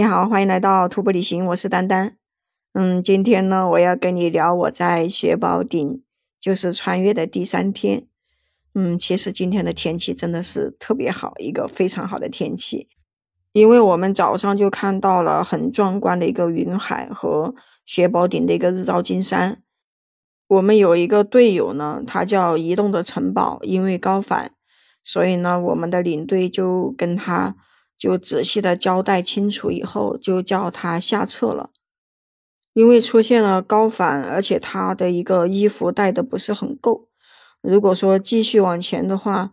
你好，欢迎来到徒步旅行，我是丹丹。嗯，今天呢，我要跟你聊我在雪宝顶，就是穿越的第三天。嗯，其实今天的天气真的是特别好，一个非常好的天气，因为我们早上就看到了很壮观的一个云海和雪宝顶的一个日照金山。我们有一个队友呢，他叫移动的城堡，因为高反，所以呢，我们的领队就跟他。就仔细的交代清楚以后，就叫他下撤了，因为出现了高反，而且他的一个衣服带的不是很够。如果说继续往前的话，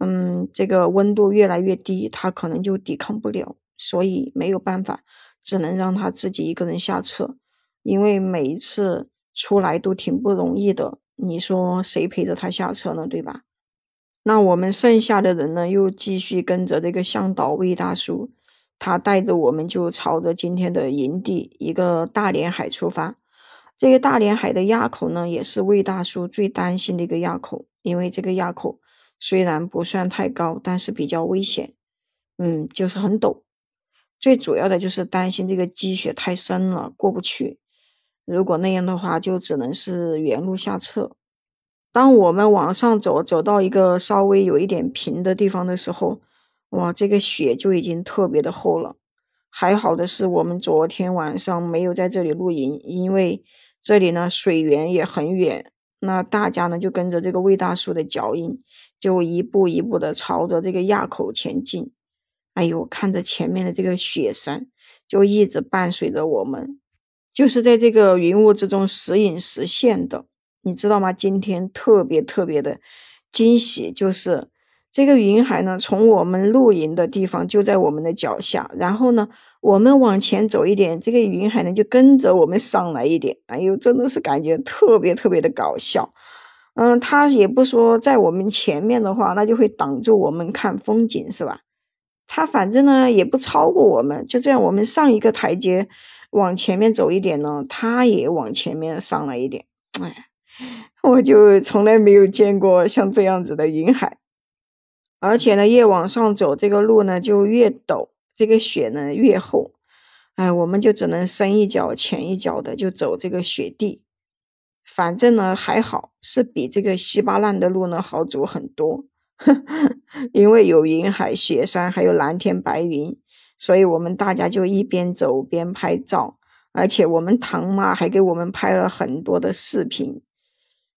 嗯，这个温度越来越低，他可能就抵抗不了，所以没有办法，只能让他自己一个人下撤。因为每一次出来都挺不容易的，你说谁陪着他下车呢？对吧？那我们剩下的人呢，又继续跟着这个向导魏大叔，他带着我们就朝着今天的营地一个大连海出发。这个大连海的垭口呢，也是魏大叔最担心的一个垭口，因为这个垭口虽然不算太高，但是比较危险，嗯，就是很陡。最主要的就是担心这个积雪太深了，过不去。如果那样的话，就只能是原路下撤。当我们往上走，走到一个稍微有一点平的地方的时候，哇，这个雪就已经特别的厚了。还好的是，我们昨天晚上没有在这里露营，因为这里呢水源也很远。那大家呢就跟着这个魏大叔的脚印，就一步一步的朝着这个垭口前进。哎呦，看着前面的这个雪山，就一直伴随着我们，就是在这个云雾之中时隐时现的。你知道吗？今天特别特别的惊喜，就是这个云海呢，从我们露营的地方就在我们的脚下，然后呢，我们往前走一点，这个云海呢就跟着我们上来一点。哎呦，真的是感觉特别特别的搞笑。嗯，他也不说在我们前面的话，那就会挡住我们看风景，是吧？他反正呢也不超过我们，就这样，我们上一个台阶往前面走一点呢，他也往前面上来一点。哎。我就从来没有见过像这样子的云海，而且呢，越往上走，这个路呢就越陡，这个雪呢越厚，哎，我们就只能深一脚浅一脚的就走这个雪地。反正呢还好，是比这个稀巴烂的路呢好走很多，因为有云海、雪山，还有蓝天白云，所以我们大家就一边走边拍照，而且我们唐妈还给我们拍了很多的视频。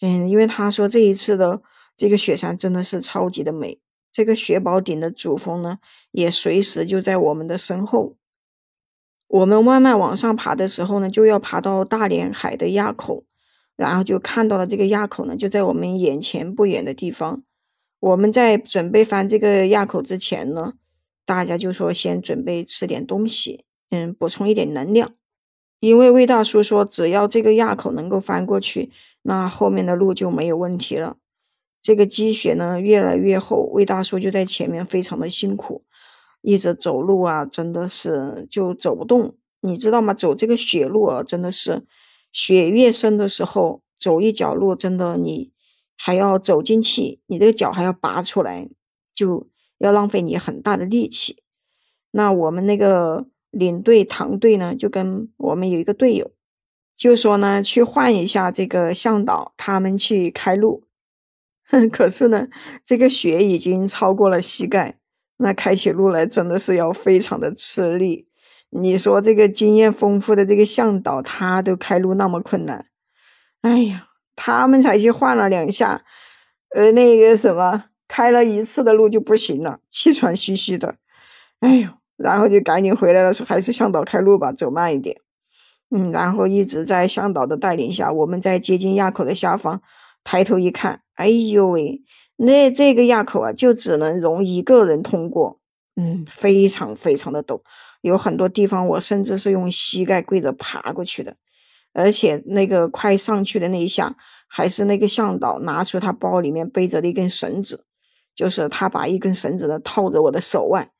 嗯，因为他说这一次的这个雪山真的是超级的美，这个雪宝顶的主峰呢，也随时就在我们的身后。我们慢慢往上爬的时候呢，就要爬到大连海的垭口，然后就看到了这个垭口呢，就在我们眼前不远的地方。我们在准备翻这个垭口之前呢，大家就说先准备吃点东西，嗯，补充一点能量。因为魏大叔说，只要这个垭口能够翻过去。那后面的路就没有问题了。这个积雪呢越来越厚，魏大叔就在前面非常的辛苦，一直走路啊，真的是就走不动。你知道吗？走这个雪路啊，真的是雪越深的时候，走一脚路真的你还要走进去，你这个脚还要拔出来，就要浪费你很大的力气。那我们那个领队唐队呢，就跟我们有一个队友。就说呢，去换一下这个向导，他们去开路。可是呢，这个雪已经超过了膝盖，那开起路来真的是要非常的吃力。你说这个经验丰富的这个向导，他都开路那么困难，哎呀，他们才去换了两下，呃，那个什么，开了一次的路就不行了，气喘吁吁的，哎呦，然后就赶紧回来了，说还是向导开路吧，走慢一点。嗯，然后一直在向导的带领下，我们在接近垭口的下方，抬头一看，哎呦喂，那这个垭口啊，就只能容一个人通过，嗯，非常非常的陡，有很多地方我甚至是用膝盖跪着爬过去的，而且那个快上去的那一下，还是那个向导拿出他包里面背着的一根绳子，就是他把一根绳子呢套着我的手腕，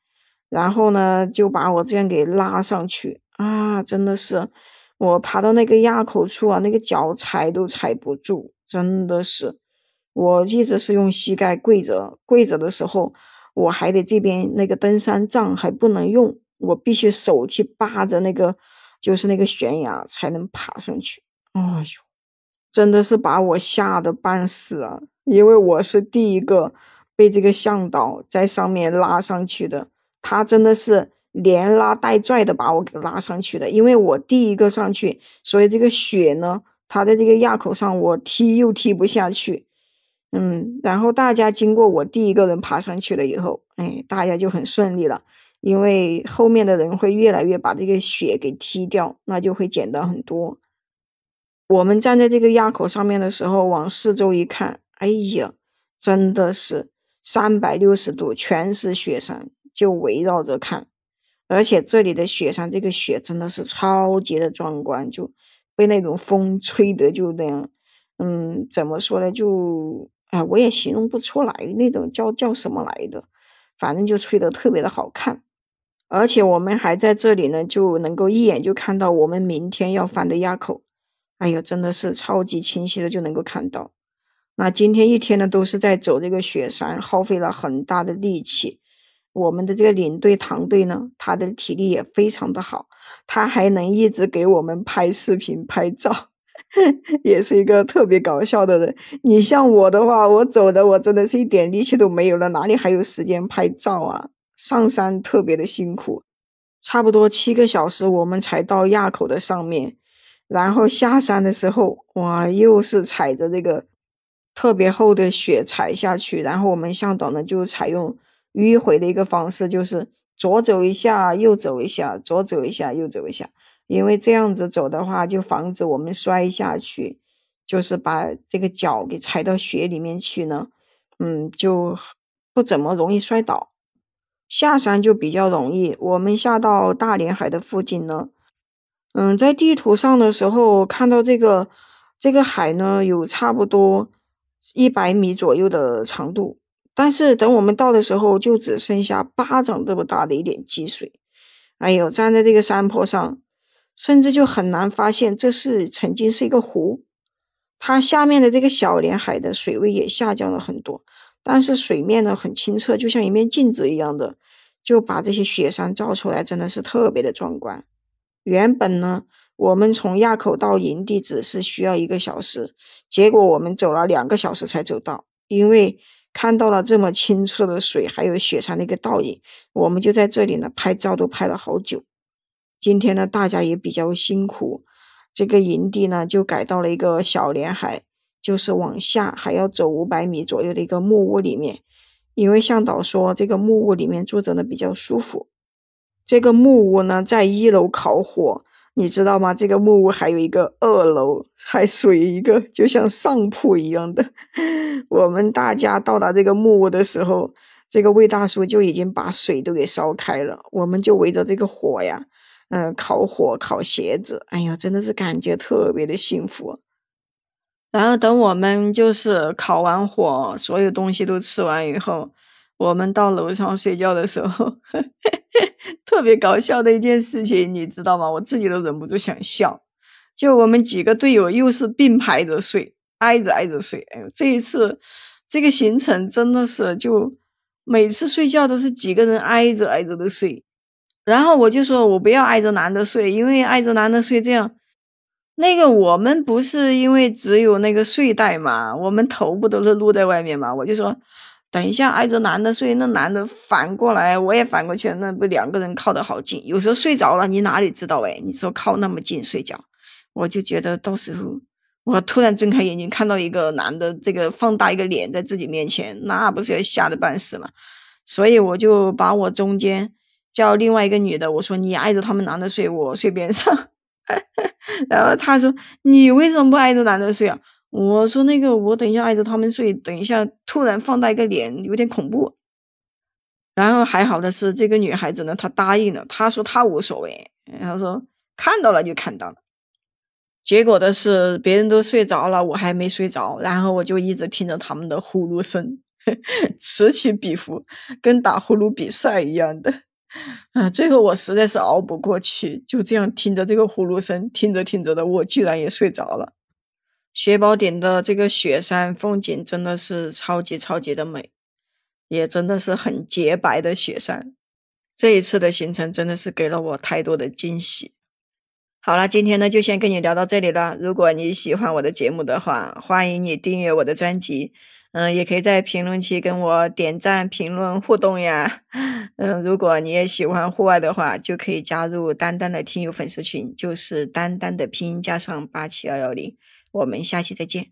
然后呢就把我这样给拉上去啊，真的是。我爬到那个垭口处啊，那个脚踩都踩不住，真的是。我一直是用膝盖跪着，跪着的时候，我还得这边那个登山杖还不能用，我必须手去扒着那个，就是那个悬崖才能爬上去。哎呦，真的是把我吓得半死啊！因为我是第一个被这个向导在上面拉上去的，他真的是连拉带拽的把我给拉上去的。因为我第一个上去，所以这个雪呢，它在这个垭口上，我踢又踢不下去。嗯，然后大家经过我第一个人爬上去了以后，哎，大家就很顺利了，因为后面的人会越来越把这个雪给踢掉，那就会简单很多。我们站在这个垭口上面的时候，往四周一看，哎呀，真的是三百六十度全是雪山，就围绕着看，而且这里的雪山，这个雪真的是超级的壮观，就被那种风吹得就那样，嗯，怎么说呢，就。哎，我也形容不出来那种叫叫什么来的，反正就吹得特别的好看，而且我们还在这里呢，就能够一眼就看到我们明天要翻的垭口，哎呀，真的是超级清晰的就能够看到。那今天一天呢，都是在走这个雪山，耗费了很大的力气。我们的这个领队唐队呢，他的体力也非常的好，他还能一直给我们拍视频拍照。也是一个特别搞笑的人。你像我的话，我走的我真的是一点力气都没有了，哪里还有时间拍照啊？上山特别的辛苦，差不多七个小时我们才到垭口的上面，然后下山的时候，哇，又是踩着这个特别厚的雪踩下去，然后我们向导呢就采用迂回的一个方式，就是左走一下，右走一下，左走一下，右走一下。因为这样子走的话，就防止我们摔下去，就是把这个脚给踩到雪里面去呢，嗯，就不怎么容易摔倒。下山就比较容易。我们下到大连海的附近呢，嗯，在地图上的时候看到这个这个海呢，有差不多一百米左右的长度，但是等我们到的时候，就只剩下巴掌这么大的一点积水。哎呦，站在这个山坡上。甚至就很难发现这是曾经是一个湖，它下面的这个小连海的水位也下降了很多，但是水面呢很清澈，就像一面镜子一样的，就把这些雪山照出来，真的是特别的壮观。原本呢，我们从垭口到营地只是需要一个小时，结果我们走了两个小时才走到，因为看到了这么清澈的水，还有雪山的一个倒影，我们就在这里呢拍照，都拍了好久。今天呢，大家也比较辛苦，这个营地呢就改到了一个小连海，就是往下还要走五百米左右的一个木屋里面。因为向导说这个木屋里面住着呢比较舒服。这个木屋呢在一楼烤火，你知道吗？这个木屋还有一个二楼，还属于一个就像上铺一样的。我们大家到达这个木屋的时候，这个魏大叔就已经把水都给烧开了，我们就围着这个火呀。嗯，烤火烤鞋子，哎呀，真的是感觉特别的幸福。然后等我们就是烤完火，所有东西都吃完以后，我们到楼上睡觉的时候，特别搞笑的一件事情，你知道吗？我自己都忍不住想笑。就我们几个队友又是并排着睡，挨着挨着睡。哎呦，这一次这个行程真的是，就每次睡觉都是几个人挨着挨着的睡。然后我就说，我不要挨着男的睡，因为挨着男的睡这样，那个我们不是因为只有那个睡袋嘛，我们头不都是露在外面嘛？我就说，等一下挨着男的睡，那男的反过来，我也反过去，那不两个人靠得好近，有时候睡着了，你哪里知道哎？你说靠那么近睡觉，我就觉得到时候我突然睁开眼睛看到一个男的，这个放大一个脸在自己面前，那不是要吓得半死吗？所以我就把我中间。叫另外一个女的，我说你挨着他们男的睡，我睡边上。然后她说你为什么不挨着男的睡啊？我说那个我等一下挨着他们睡，等一下突然放大一个脸有点恐怖。然后还好的是这个女孩子呢，她答应了，她说她无所谓，然后说看到了就看到了。结果的是别人都睡着了，我还没睡着，然后我就一直听着他们的呼噜声，此起彼伏，跟打呼噜比赛一样的。啊！最后我实在是熬不过去，就这样听着这个呼噜声，听着听着的，我居然也睡着了。雪宝顶的这个雪山风景真的是超级超级的美，也真的是很洁白的雪山。这一次的行程真的是给了我太多的惊喜。好了，今天呢就先跟你聊到这里了。如果你喜欢我的节目的话，欢迎你订阅我的专辑。嗯，也可以在评论区跟我点赞、评论、互动呀。嗯，如果你也喜欢户外的话，就可以加入丹丹的听友粉丝群，就是丹丹的拼音加上八七幺幺零。我们下期再见。